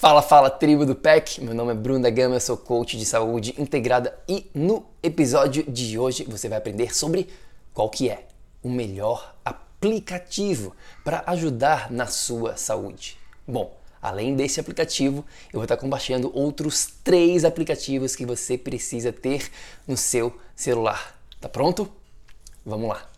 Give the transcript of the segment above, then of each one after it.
Fala, fala, tribo do PEC. Meu nome é Bruno da Gama, sou coach de saúde integrada e no episódio de hoje você vai aprender sobre qual que é o melhor aplicativo para ajudar na sua saúde. Bom, além desse aplicativo, eu vou estar compartilhando outros três aplicativos que você precisa ter no seu celular. Tá pronto? Vamos lá.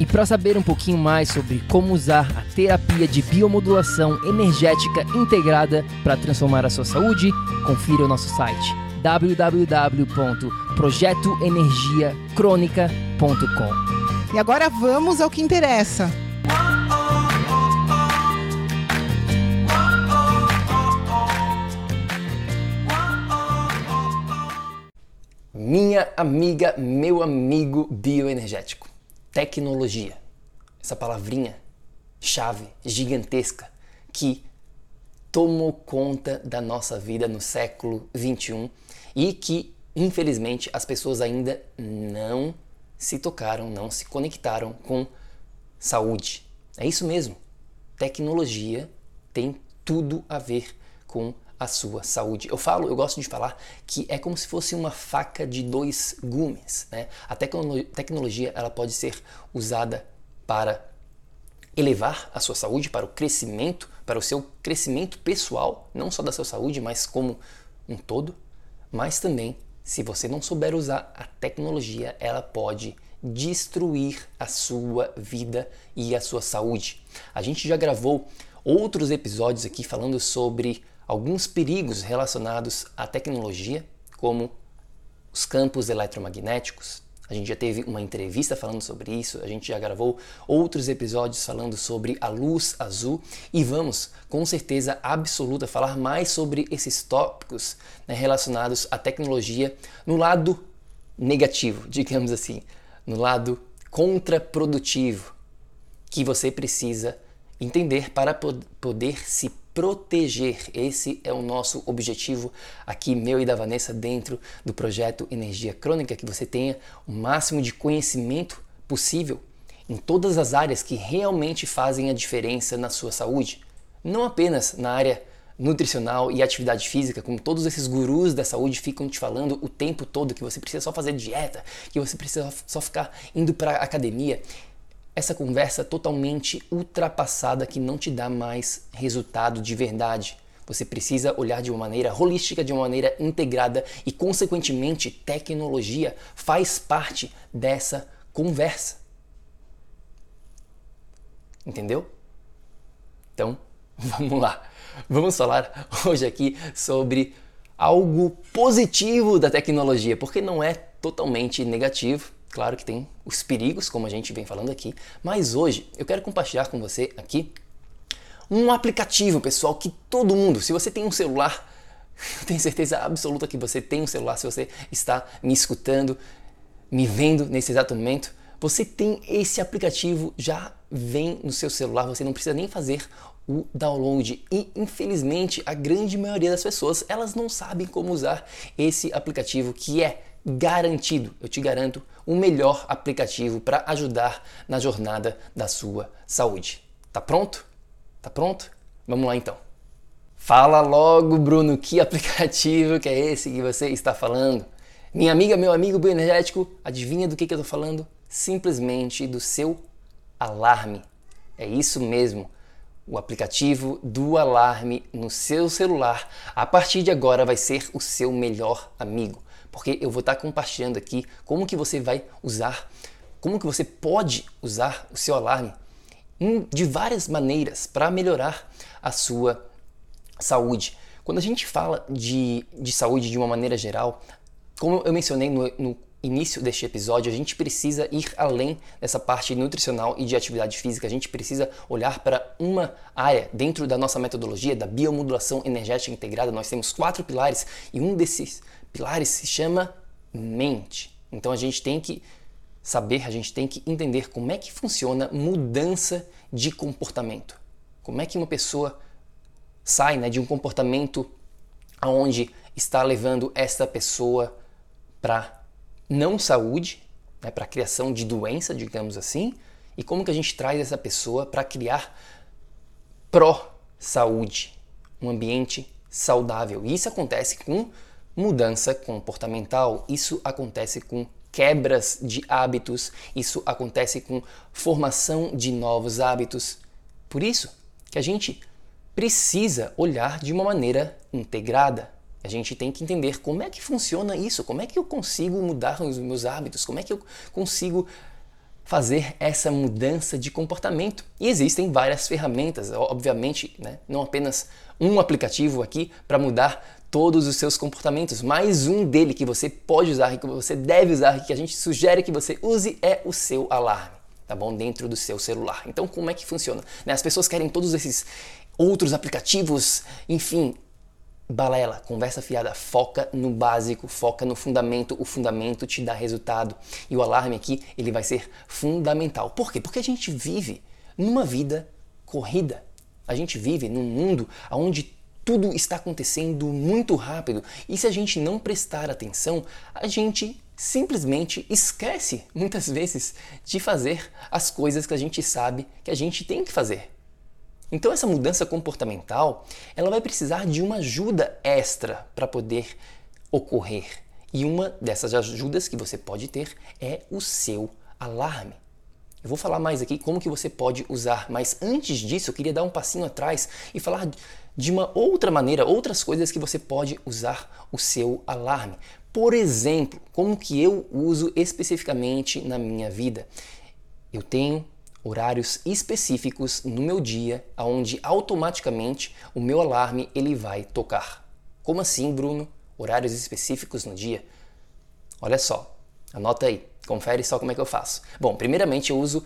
E para saber um pouquinho mais sobre como usar a terapia de biomodulação energética integrada para transformar a sua saúde, confira o nosso site www.projetoenergiacronica.com. E agora vamos ao que interessa. Minha amiga, meu amigo bioenergético tecnologia, essa palavrinha chave gigantesca que tomou conta da nossa vida no século 21 e que infelizmente as pessoas ainda não se tocaram, não se conectaram com saúde. É isso mesmo. Tecnologia tem tudo a ver com a sua saúde. Eu falo, eu gosto de falar que é como se fosse uma faca de dois gumes. Né? A tecno tecnologia ela pode ser usada para elevar a sua saúde, para o crescimento, para o seu crescimento pessoal, não só da sua saúde, mas como um todo. Mas também, se você não souber usar a tecnologia, ela pode destruir a sua vida e a sua saúde. A gente já gravou outros episódios aqui falando sobre alguns perigos relacionados à tecnologia, como os campos eletromagnéticos. A gente já teve uma entrevista falando sobre isso, a gente já gravou outros episódios falando sobre a luz azul e vamos, com certeza absoluta, falar mais sobre esses tópicos né, relacionados à tecnologia no lado negativo, digamos assim, no lado contraprodutivo, que você precisa entender para poder se proteger. Esse é o nosso objetivo aqui, meu e da Vanessa, dentro do projeto Energia Crônica, que você tenha o máximo de conhecimento possível em todas as áreas que realmente fazem a diferença na sua saúde. Não apenas na área nutricional e atividade física, como todos esses gurus da saúde ficam te falando o tempo todo que você precisa só fazer dieta, que você precisa só ficar indo para academia essa conversa totalmente ultrapassada que não te dá mais resultado de verdade. Você precisa olhar de uma maneira holística, de uma maneira integrada e, consequentemente, tecnologia faz parte dessa conversa. Entendeu? Então, vamos lá. Vamos falar hoje aqui sobre algo positivo da tecnologia, porque não é totalmente negativo Claro que tem os perigos, como a gente vem falando aqui, mas hoje eu quero compartilhar com você aqui um aplicativo, pessoal, que todo mundo, se você tem um celular, eu tenho certeza absoluta que você tem um celular, se você está me escutando, me vendo nesse exato momento, você tem esse aplicativo, já vem no seu celular, você não precisa nem fazer o download. E infelizmente, a grande maioria das pessoas, elas não sabem como usar esse aplicativo que é garantido, eu te garanto, o melhor aplicativo para ajudar na jornada da sua saúde. Tá pronto? Tá pronto? Vamos lá então. Fala logo, Bruno, que aplicativo que é esse que você está falando? Minha amiga, meu amigo bioenergético, adivinha do que, que eu estou falando? Simplesmente do seu alarme. É isso mesmo. O aplicativo do alarme no seu celular, a partir de agora, vai ser o seu melhor amigo porque eu vou estar compartilhando aqui como que você vai usar, como que você pode usar o seu alarme de várias maneiras para melhorar a sua saúde. Quando a gente fala de, de saúde de uma maneira geral, como eu mencionei no, no início deste episódio, a gente precisa ir além dessa parte nutricional e de atividade física. A gente precisa olhar para uma área dentro da nossa metodologia da biomodulação energética integrada. Nós temos quatro pilares e um desses pilares se chama mente. Então a gente tem que saber, a gente tem que entender como é que funciona mudança de comportamento. Como é que uma pessoa sai né, de um comportamento onde está levando essa pessoa para não saúde, né, para criação de doença, digamos assim, e como que a gente traz essa pessoa para criar pró-saúde, um ambiente saudável. E isso acontece com mudança comportamental, isso acontece com quebras de hábitos, isso acontece com formação de novos hábitos. Por isso que a gente precisa olhar de uma maneira integrada. A gente tem que entender como é que funciona isso, como é que eu consigo mudar os meus hábitos, como é que eu consigo fazer essa mudança de comportamento. E existem várias ferramentas, obviamente, né? não apenas um aplicativo aqui para mudar todos os seus comportamentos. Mais um dele que você pode usar que você deve usar que a gente sugere que você use é o seu alarme, tá bom? Dentro do seu celular. Então, como é que funciona? Né? As pessoas querem todos esses outros aplicativos, enfim, balela, conversa fiada, foca no básico, foca no fundamento, o fundamento te dá resultado. E o alarme aqui, ele vai ser fundamental. Por quê? Porque a gente vive numa vida corrida. A gente vive num mundo onde tudo está acontecendo muito rápido e se a gente não prestar atenção, a gente simplesmente esquece muitas vezes de fazer as coisas que a gente sabe que a gente tem que fazer. Então essa mudança comportamental, ela vai precisar de uma ajuda extra para poder ocorrer. E uma dessas ajudas que você pode ter é o seu alarme. Eu vou falar mais aqui como que você pode usar, mas antes disso eu queria dar um passinho atrás e falar de uma outra maneira, outras coisas que você pode usar o seu alarme. Por exemplo, como que eu uso especificamente na minha vida? Eu tenho horários específicos no meu dia onde automaticamente o meu alarme ele vai tocar. Como assim, Bruno? Horários específicos no dia? Olha só, anota aí, confere só como é que eu faço. Bom, primeiramente eu uso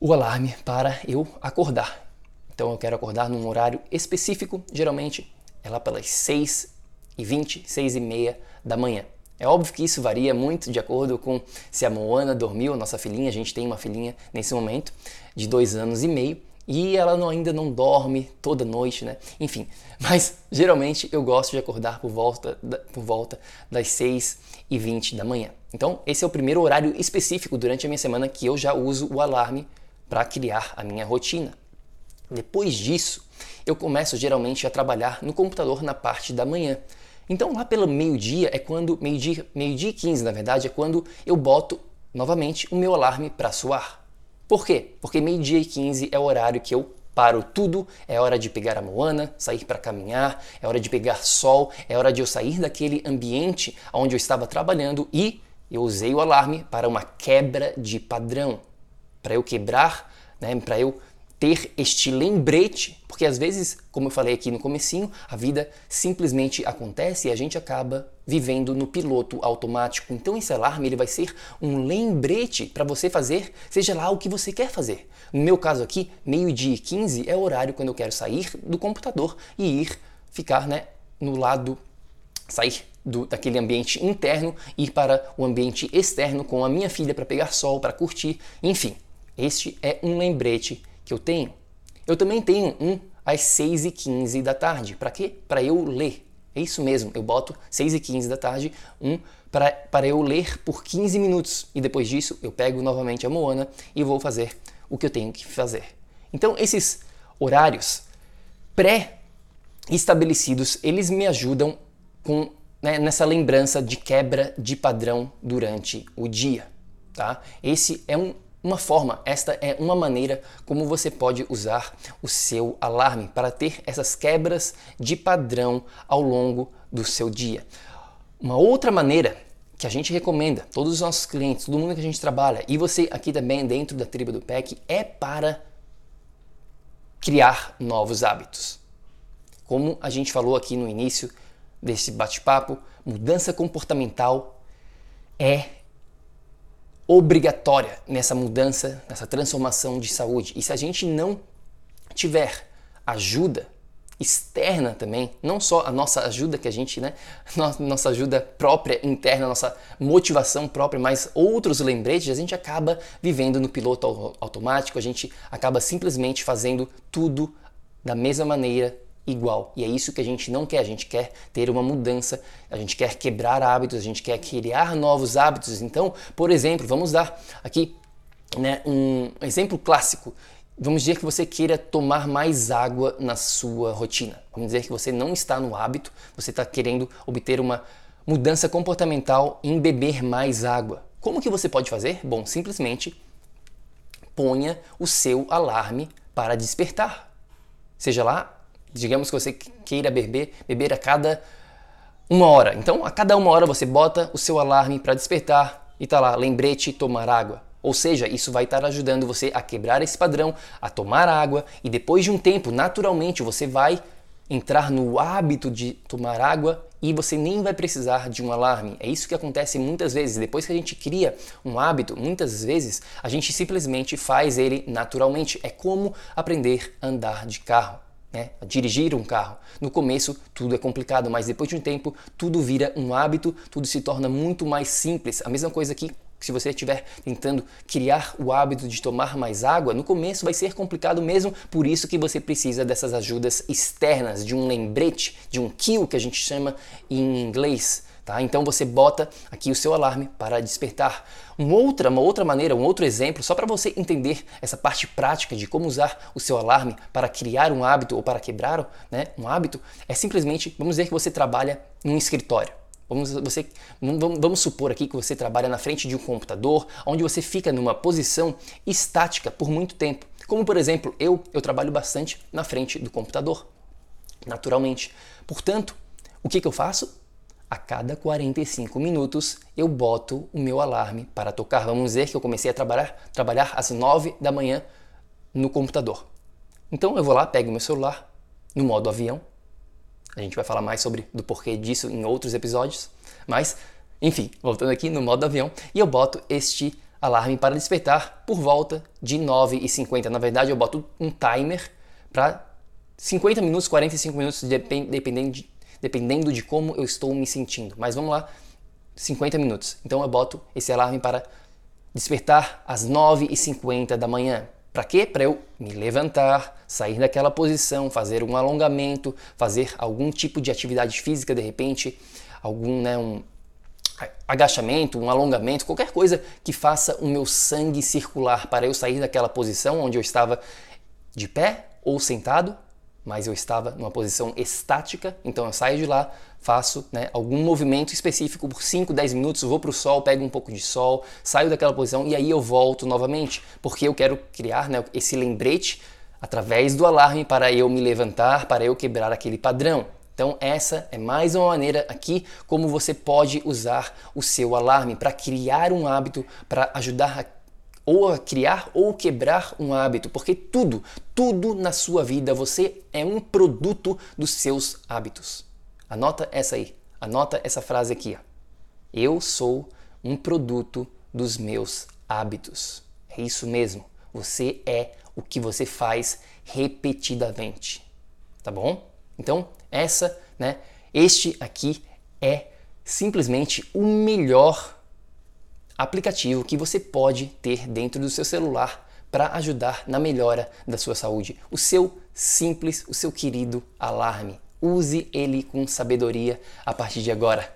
o alarme para eu acordar. Então eu quero acordar num horário específico, geralmente é lá pelas 6 e 20, 6 e meia da manhã. É óbvio que isso varia muito de acordo com se a Moana dormiu, nossa filhinha, a gente tem uma filhinha nesse momento de dois anos e meio e ela não, ainda não dorme toda noite, né? Enfim, mas geralmente eu gosto de acordar por volta, por volta das 6 e 20 da manhã. Então, esse é o primeiro horário específico durante a minha semana que eu já uso o alarme para criar a minha rotina. Depois disso, eu começo geralmente a trabalhar no computador na parte da manhã. Então lá pelo meio-dia é quando, meio-dia meio dia e 15 na verdade, é quando eu boto novamente o meu alarme para soar. Por quê? Porque meio-dia e 15 é o horário que eu paro tudo, é hora de pegar a Moana, sair para caminhar, é hora de pegar sol, é hora de eu sair daquele ambiente onde eu estava trabalhando e eu usei o alarme para uma quebra de padrão, para eu quebrar, né, para eu ter este lembrete, porque às vezes, como eu falei aqui no comecinho, a vida simplesmente acontece e a gente acaba vivendo no piloto automático. Então esse alarme ele vai ser um lembrete para você fazer, seja lá o que você quer fazer. No meu caso aqui, meio-dia e 15 é o horário quando eu quero sair do computador e ir ficar, né, no lado sair do, daquele ambiente interno ir para o ambiente externo com a minha filha para pegar sol, para curtir, enfim. Este é um lembrete que eu tenho. Eu também tenho um às 6 e 15 da tarde. Para quê? Para eu ler. É isso mesmo, eu boto 6 e 15 da tarde, um para eu ler por 15 minutos. E depois disso, eu pego novamente a Moana e vou fazer o que eu tenho que fazer. Então, esses horários pré-estabelecidos, eles me ajudam com né, nessa lembrança de quebra de padrão durante o dia. Tá? Esse é um uma forma, esta é uma maneira como você pode usar o seu alarme para ter essas quebras de padrão ao longo do seu dia. Uma outra maneira que a gente recomenda, todos os nossos clientes, todo mundo que a gente trabalha, e você aqui também dentro da tribo do PEC, é para criar novos hábitos. Como a gente falou aqui no início desse bate-papo, mudança comportamental é obrigatória nessa mudança, nessa transformação de saúde. E se a gente não tiver ajuda externa também, não só a nossa ajuda que a gente, né, nossa ajuda própria interna, nossa motivação própria, mas outros lembretes, a gente acaba vivendo no piloto automático, a gente acaba simplesmente fazendo tudo da mesma maneira igual. E é isso que a gente não quer. A gente quer ter uma mudança, a gente quer quebrar hábitos, a gente quer criar novos hábitos. Então, por exemplo, vamos dar aqui né, um exemplo clássico. Vamos dizer que você queira tomar mais água na sua rotina. Vamos dizer que você não está no hábito, você está querendo obter uma mudança comportamental em beber mais água. Como que você pode fazer? Bom, simplesmente ponha o seu alarme para despertar. Seja lá digamos que você queira beber, beber a cada uma hora. Então, a cada uma hora você bota o seu alarme para despertar e tá lá, lembrete, tomar água. Ou seja, isso vai estar ajudando você a quebrar esse padrão, a tomar água e depois de um tempo, naturalmente, você vai entrar no hábito de tomar água e você nem vai precisar de um alarme. É isso que acontece muitas vezes. Depois que a gente cria um hábito, muitas vezes a gente simplesmente faz ele naturalmente. É como aprender a andar de carro né, dirigir um carro. No começo tudo é complicado, mas depois de um tempo tudo vira um hábito, tudo se torna muito mais simples. A mesma coisa que se você estiver tentando criar o hábito de tomar mais água, no começo vai ser complicado mesmo, por isso que você precisa dessas ajudas externas, de um lembrete, de um cue que a gente chama em inglês. Tá? Então você bota aqui o seu alarme para despertar. Uma outra, uma outra maneira, um outro exemplo, só para você entender essa parte prática de como usar o seu alarme para criar um hábito ou para quebrar né, um hábito, é simplesmente, vamos dizer que você trabalha em um escritório. Vamos, você, vamos, vamos supor aqui que você trabalha na frente de um computador, onde você fica numa posição estática por muito tempo. Como por exemplo, eu, eu trabalho bastante na frente do computador, naturalmente. Portanto, o que, que eu faço? A cada 45 minutos eu boto o meu alarme para tocar. Vamos dizer que eu comecei a trabalhar, trabalhar às 9 da manhã no computador. Então eu vou lá, pego meu celular no modo avião. A gente vai falar mais sobre do porquê disso em outros episódios, mas enfim, voltando aqui no modo avião, e eu boto este alarme para despertar por volta de 9h50. Na verdade, eu boto um timer para 50 minutos, 45 minutos, dependendo de, dependendo de como eu estou me sentindo. Mas vamos lá, 50 minutos. Então eu boto esse alarme para despertar às 9h50 da manhã. Para quê? Para eu me levantar, sair daquela posição, fazer um alongamento, fazer algum tipo de atividade física de repente, algum né, um agachamento, um alongamento, qualquer coisa que faça o meu sangue circular para eu sair daquela posição onde eu estava de pé ou sentado mas eu estava numa posição estática, então eu saio de lá, faço né, algum movimento específico por 5, 10 minutos, vou para o sol, pego um pouco de sol, saio daquela posição e aí eu volto novamente, porque eu quero criar né, esse lembrete através do alarme para eu me levantar, para eu quebrar aquele padrão. Então essa é mais uma maneira aqui como você pode usar o seu alarme para criar um hábito, para ajudar a ou a criar ou quebrar um hábito, porque tudo, tudo na sua vida você é um produto dos seus hábitos. Anota essa aí, anota essa frase aqui. Ó. Eu sou um produto dos meus hábitos. É isso mesmo. Você é o que você faz repetidamente. Tá bom? Então, essa, né? Este aqui é simplesmente o melhor aplicativo que você pode ter dentro do seu celular para ajudar na melhora da sua saúde. O seu simples, o seu querido alarme. Use ele com sabedoria a partir de agora.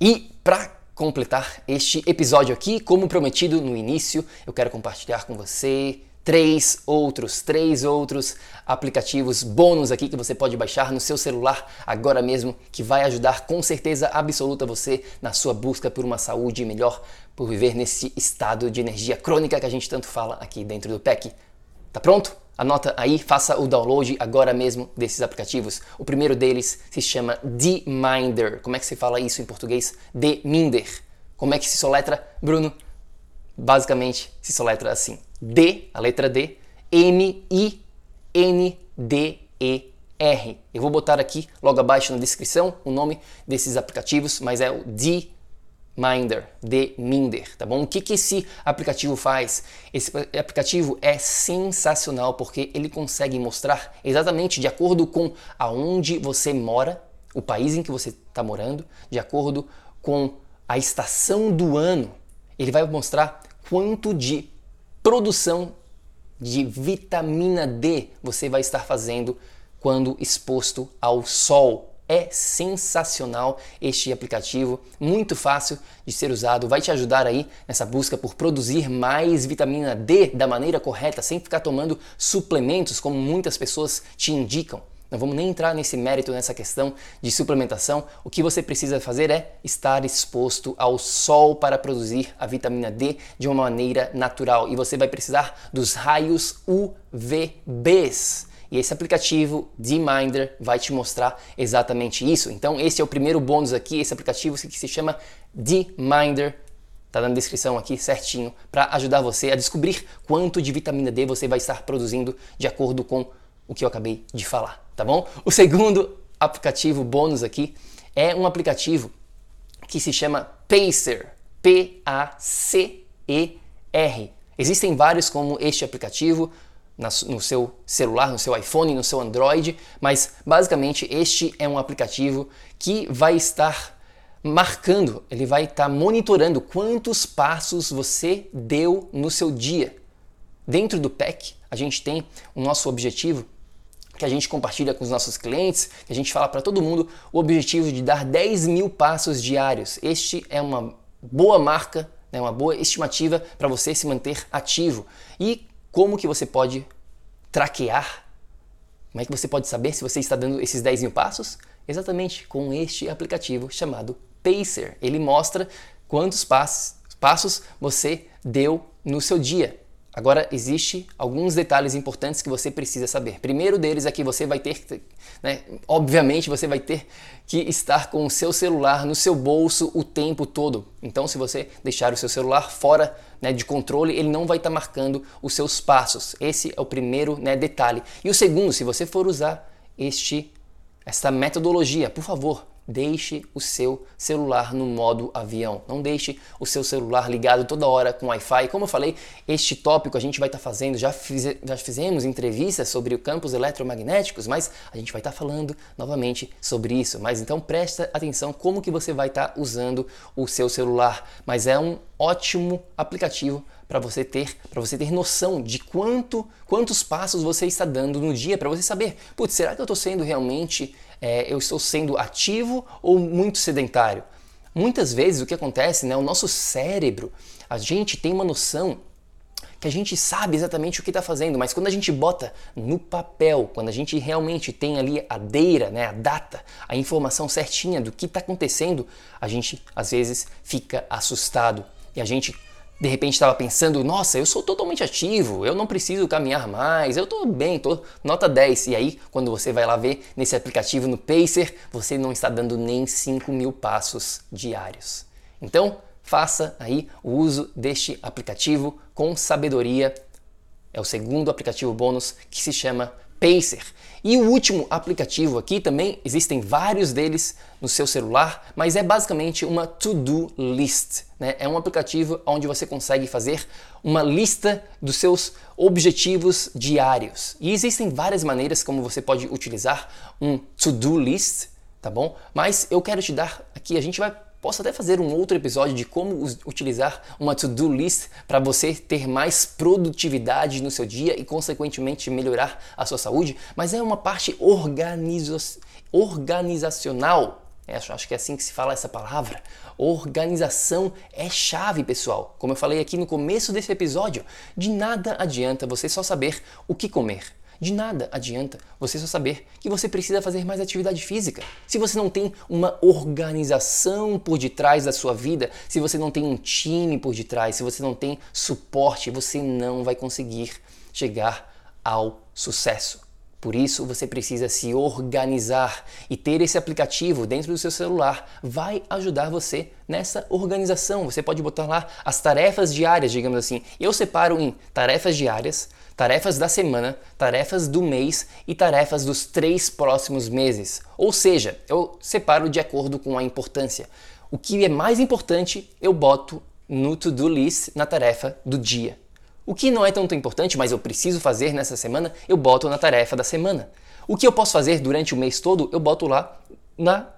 E para completar este episódio aqui, como prometido no início, eu quero compartilhar com você três outros, três outros aplicativos bônus aqui que você pode baixar no seu celular agora mesmo, que vai ajudar com certeza absoluta você na sua busca por uma saúde melhor, por viver nesse estado de energia crônica que a gente tanto fala aqui dentro do PEC. Tá pronto? Anota aí, faça o download agora mesmo desses aplicativos. O primeiro deles se chama Dminder. Como é que se fala isso em português? Dminder. Como é que se soletra, Bruno? Basicamente se soletra assim: D, a letra D, M I N D E R. Eu vou botar aqui logo abaixo na descrição o nome desses aplicativos, mas é o D Minder, de Minder, tá bom? O que, que esse aplicativo faz? Esse aplicativo é sensacional porque ele consegue mostrar exatamente de acordo com aonde você mora, o país em que você está morando, de acordo com a estação do ano, ele vai mostrar quanto de produção de vitamina D você vai estar fazendo quando exposto ao sol é sensacional este aplicativo, muito fácil de ser usado, vai te ajudar aí nessa busca por produzir mais vitamina D da maneira correta, sem ficar tomando suplementos como muitas pessoas te indicam. Não vamos nem entrar nesse mérito, nessa questão de suplementação. O que você precisa fazer é estar exposto ao sol para produzir a vitamina D de uma maneira natural. E você vai precisar dos raios UVBs. E esse aplicativo D-Minder vai te mostrar exatamente isso. Então, esse é o primeiro bônus aqui, esse aplicativo que se chama D-Minder. Tá na descrição aqui certinho para ajudar você a descobrir quanto de vitamina D você vai estar produzindo de acordo com o que eu acabei de falar, tá bom? O segundo aplicativo bônus aqui é um aplicativo que se chama Pacer, P-A-C-E-R. Existem vários como este aplicativo, no seu celular, no seu iPhone, no seu Android, mas basicamente este é um aplicativo que vai estar marcando, ele vai estar monitorando quantos passos você deu no seu dia. Dentro do PEC, a gente tem o nosso objetivo que a gente compartilha com os nossos clientes, que a gente fala para todo mundo, o objetivo de dar 10 mil passos diários. Este é uma boa marca, né, uma boa estimativa para você se manter ativo. E como que você pode traquear? Como é que você pode saber se você está dando esses 10 mil passos? Exatamente com este aplicativo chamado Pacer. Ele mostra quantos passos, passos você deu no seu dia. Agora, existe alguns detalhes importantes que você precisa saber. Primeiro deles é que você vai ter, né, obviamente, você vai ter que estar com o seu celular no seu bolso o tempo todo. Então, se você deixar o seu celular fora né, de controle, ele não vai estar tá marcando os seus passos. Esse é o primeiro né, detalhe. E o segundo, se você for usar este, esta metodologia, por favor, Deixe o seu celular no modo avião. Não deixe o seu celular ligado toda hora com Wi-Fi. Como eu falei, este tópico a gente vai estar tá fazendo, já, fiz, já fizemos entrevistas sobre campos eletromagnéticos, mas a gente vai estar tá falando novamente sobre isso. Mas então presta atenção como que você vai estar tá usando o seu celular. Mas é um ótimo aplicativo para você ter, para você ter noção de quanto, quantos passos você está dando no dia, para você saber, putz, será que eu estou sendo realmente é, eu estou sendo ativo ou muito sedentário? Muitas vezes o que acontece, né, o nosso cérebro, a gente tem uma noção que a gente sabe exatamente o que está fazendo, mas quando a gente bota no papel, quando a gente realmente tem ali a deira, né, a data, a informação certinha do que está acontecendo, a gente às vezes fica assustado e a gente de repente estava pensando, nossa, eu sou totalmente ativo, eu não preciso caminhar mais, eu estou bem, estou nota 10. E aí, quando você vai lá ver nesse aplicativo no Pacer, você não está dando nem 5 mil passos diários. Então, faça aí o uso deste aplicativo com sabedoria. É o segundo aplicativo bônus que se chama Pacer. E o último aplicativo aqui também, existem vários deles no seu celular, mas é basicamente uma to-do list. Né? É um aplicativo onde você consegue fazer uma lista dos seus objetivos diários. E existem várias maneiras como você pode utilizar um to-do list, tá bom? Mas eu quero te dar aqui, a gente vai Posso até fazer um outro episódio de como utilizar uma to-do list para você ter mais produtividade no seu dia e, consequentemente, melhorar a sua saúde, mas é uma parte organizacional. É, acho que é assim que se fala essa palavra. Organização é chave, pessoal. Como eu falei aqui no começo desse episódio, de nada adianta você só saber o que comer de nada adianta você só saber que você precisa fazer mais atividade física. Se você não tem uma organização por detrás da sua vida, se você não tem um time por detrás, se você não tem suporte, você não vai conseguir chegar ao sucesso. Por isso, você precisa se organizar e ter esse aplicativo dentro do seu celular vai ajudar você nessa organização. Você pode botar lá as tarefas diárias, digamos assim. Eu separo em tarefas diárias, tarefas da semana, tarefas do mês e tarefas dos três próximos meses. Ou seja, eu separo de acordo com a importância. O que é mais importante, eu boto no to-do list na tarefa do dia. O que não é tanto importante, mas eu preciso fazer nessa semana, eu boto na tarefa da semana. O que eu posso fazer durante o mês todo, eu boto lá na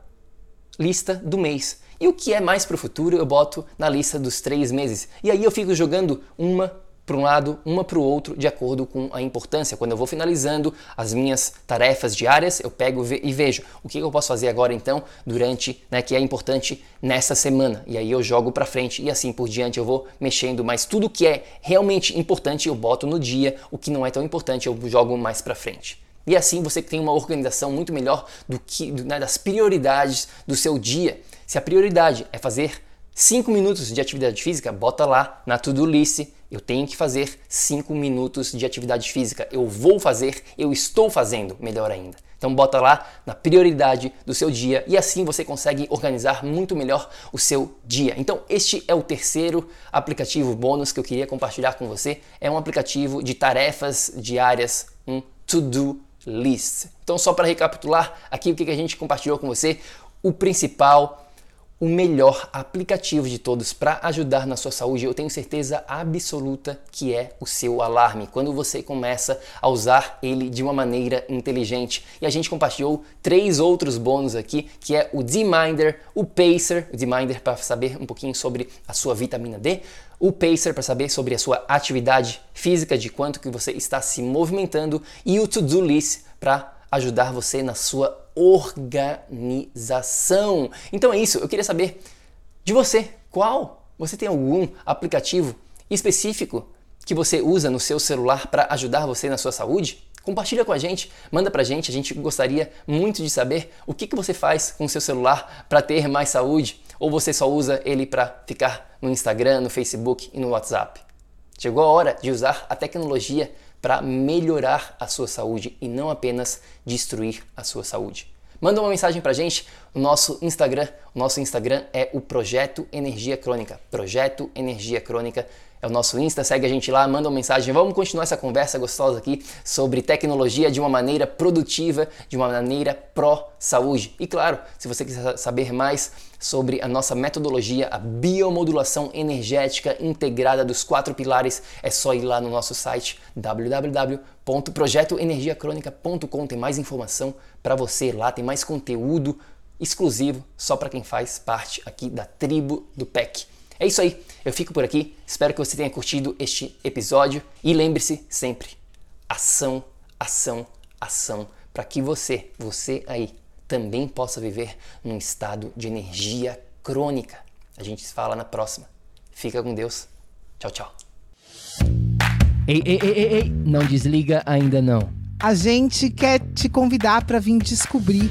lista do mês. E o que é mais para o futuro, eu boto na lista dos três meses. E aí eu fico jogando uma para um lado, uma para o outro, de acordo com a importância. Quando eu vou finalizando as minhas tarefas diárias, eu pego e vejo o que eu posso fazer agora então durante, né, que é importante nessa semana. E aí eu jogo para frente e assim por diante eu vou mexendo, mas tudo que é realmente importante eu boto no dia, o que não é tão importante eu jogo mais para frente. E assim você tem uma organização muito melhor do que né, das prioridades do seu dia. Se a prioridade é fazer 5 minutos de atividade física, bota lá na to-do list. Eu tenho que fazer 5 minutos de atividade física. Eu vou fazer, eu estou fazendo, melhor ainda. Então bota lá na prioridade do seu dia e assim você consegue organizar muito melhor o seu dia. Então este é o terceiro aplicativo bônus que eu queria compartilhar com você. É um aplicativo de tarefas diárias, um to-do list. Então só para recapitular aqui o que a gente compartilhou com você, o principal o melhor aplicativo de todos para ajudar na sua saúde, eu tenho certeza absoluta que é o seu alarme. Quando você começa a usar ele de uma maneira inteligente. E a gente compartilhou três outros bônus aqui, que é o D-Minder, o Pacer, o D-Minder para saber um pouquinho sobre a sua vitamina D, o Pacer para saber sobre a sua atividade física, de quanto que você está se movimentando e o To-Do List para ajudar você na sua organização. Então é isso, eu queria saber de você, qual? Você tem algum aplicativo específico que você usa no seu celular para ajudar você na sua saúde? Compartilha com a gente, manda pra gente, a gente gostaria muito de saber o que, que você faz com o seu celular para ter mais saúde, ou você só usa ele para ficar no Instagram, no Facebook e no WhatsApp. Chegou a hora de usar a tecnologia para melhorar a sua saúde e não apenas destruir a sua saúde. Manda uma mensagem para a gente no nosso Instagram. O nosso Instagram é o Projeto Energia Crônica. Projeto Energia Crônica é o nosso Insta, segue a gente lá, manda uma mensagem. Vamos continuar essa conversa gostosa aqui sobre tecnologia de uma maneira produtiva, de uma maneira pró-saúde. E claro, se você quiser saber mais sobre a nossa metodologia, a biomodulação energética integrada dos quatro pilares, é só ir lá no nosso site www.projetoenergiacronica.com. Tem mais informação para você lá, tem mais conteúdo exclusivo só para quem faz parte aqui da tribo do PEC. É isso aí, eu fico por aqui. Espero que você tenha curtido este episódio e lembre-se sempre: ação, ação, ação, para que você, você aí, também possa viver num estado de energia crônica. A gente se fala na próxima. Fica com Deus. Tchau, tchau. Ei, ei, ei, ei, ei, não desliga ainda não. A gente quer te convidar para vir descobrir